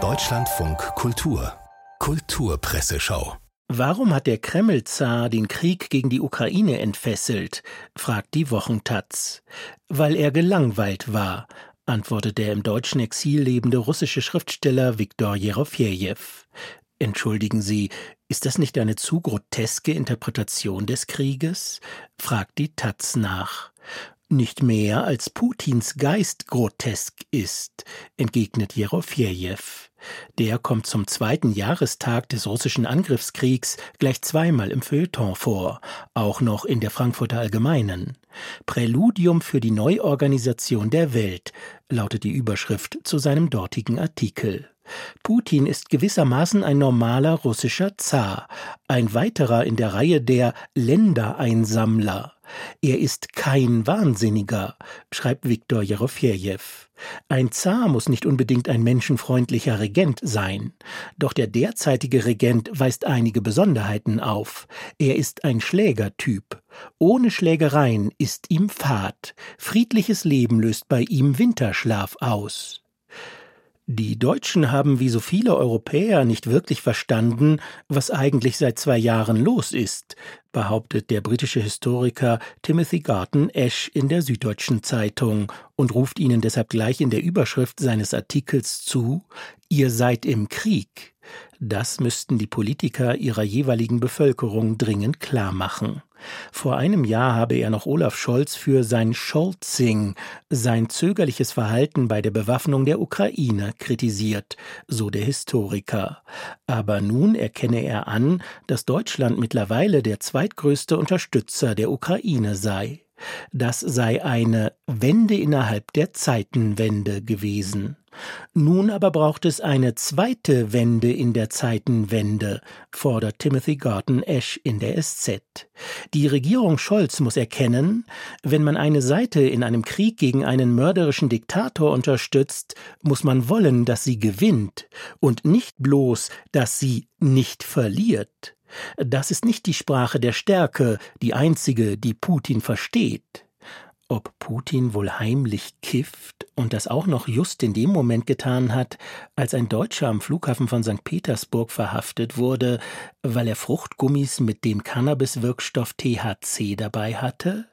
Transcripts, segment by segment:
Deutschlandfunk Kultur Kulturpresseschau Warum hat der Kreml-Zar den Krieg gegen die Ukraine entfesselt? fragt die Wochentaz. Weil er gelangweilt war, antwortet der im deutschen Exil lebende russische Schriftsteller Viktor Jerofejew. Entschuldigen Sie, ist das nicht eine zu groteske Interpretation des Krieges? fragt die Taz nach. Nicht mehr als Putins Geist grotesk ist, entgegnet Jerofejew. Der kommt zum zweiten Jahrestag des russischen Angriffskriegs gleich zweimal im Feuilleton vor, auch noch in der Frankfurter Allgemeinen. Präludium für die Neuorganisation der Welt lautet die Überschrift zu seinem dortigen Artikel. Putin ist gewissermaßen ein normaler russischer Zar, ein weiterer in der Reihe der Ländereinsammler. Er ist kein Wahnsinniger, schreibt Viktor Jerofejew. Ein Zar muss nicht unbedingt ein menschenfreundlicher Regent sein. Doch der derzeitige Regent weist einige Besonderheiten auf. Er ist ein Schlägertyp. Ohne Schlägereien ist ihm Fahrt. Friedliches Leben löst bei ihm Winterschlaf aus. Die Deutschen haben wie so viele Europäer nicht wirklich verstanden, was eigentlich seit zwei Jahren los ist, behauptet der britische Historiker Timothy Garton Ash in der Süddeutschen Zeitung und ruft ihnen deshalb gleich in der Überschrift seines Artikels zu Ihr seid im Krieg. Das müssten die Politiker ihrer jeweiligen Bevölkerung dringend klar machen. Vor einem Jahr habe er noch Olaf Scholz für sein Scholzing, sein zögerliches Verhalten bei der Bewaffnung der Ukraine kritisiert, so der Historiker. Aber nun erkenne er an, dass Deutschland mittlerweile der zweitgrößte Unterstützer der Ukraine sei. Das sei eine Wende innerhalb der Zeitenwende gewesen. Nun aber braucht es eine zweite Wende in der Zeitenwende, fordert Timothy Garton Ash in der SZ. Die Regierung Scholz muss erkennen, wenn man eine Seite in einem Krieg gegen einen mörderischen Diktator unterstützt, muss man wollen, dass sie gewinnt und nicht bloß, dass sie nicht verliert. Das ist nicht die Sprache der Stärke, die einzige, die Putin versteht. Ob Putin wohl heimlich kifft und das auch noch just in dem Moment getan hat, als ein Deutscher am Flughafen von St. Petersburg verhaftet wurde, weil er Fruchtgummis mit dem Cannabiswirkstoff THC dabei hatte?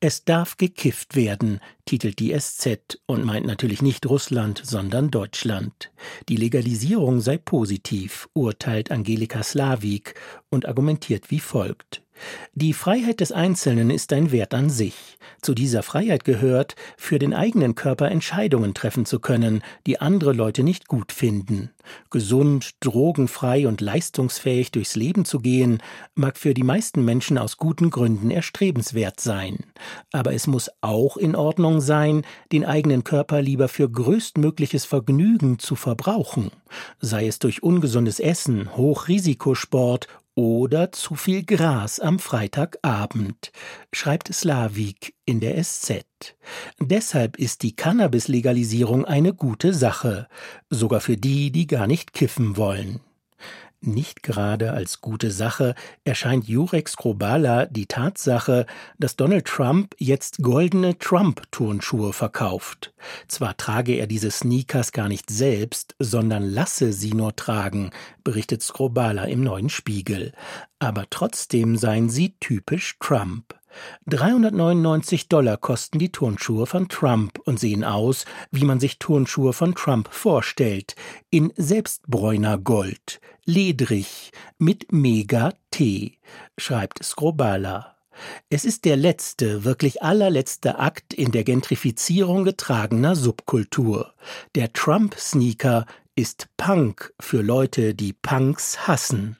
Es darf gekifft werden, titelt die SZ und meint natürlich nicht Russland, sondern Deutschland. Die Legalisierung sei positiv, urteilt Angelika Slavik und argumentiert wie folgt. Die Freiheit des Einzelnen ist ein Wert an sich. Zu dieser Freiheit gehört, für den eigenen Körper Entscheidungen treffen zu können, die andere Leute nicht gut finden. Gesund, drogenfrei und leistungsfähig durchs Leben zu gehen, mag für die meisten Menschen aus guten Gründen erstrebenswert sein. Aber es muss auch in Ordnung sein, den eigenen Körper lieber für größtmögliches Vergnügen zu verbrauchen, sei es durch ungesundes Essen, Hochrisikosport oder zu viel Gras am Freitagabend, schreibt Slavik in der SZ. Deshalb ist die Cannabis-Legalisierung eine gute Sache, sogar für die, die gar nicht kiffen wollen. Nicht gerade als gute Sache erscheint Jurek Skrobala die Tatsache, dass Donald Trump jetzt goldene Trump-Turnschuhe verkauft. Zwar trage er diese Sneakers gar nicht selbst, sondern lasse sie nur tragen, berichtet Skrobala im neuen Spiegel. Aber trotzdem seien sie typisch Trump. 399 Dollar kosten die Turnschuhe von Trump und sehen aus, wie man sich Turnschuhe von Trump vorstellt, in selbstbräuner Gold, ledrig, mit Mega-T, schreibt Skrobala. Es ist der letzte, wirklich allerletzte Akt in der Gentrifizierung getragener Subkultur. Der Trump-Sneaker ist Punk für Leute, die Punks hassen.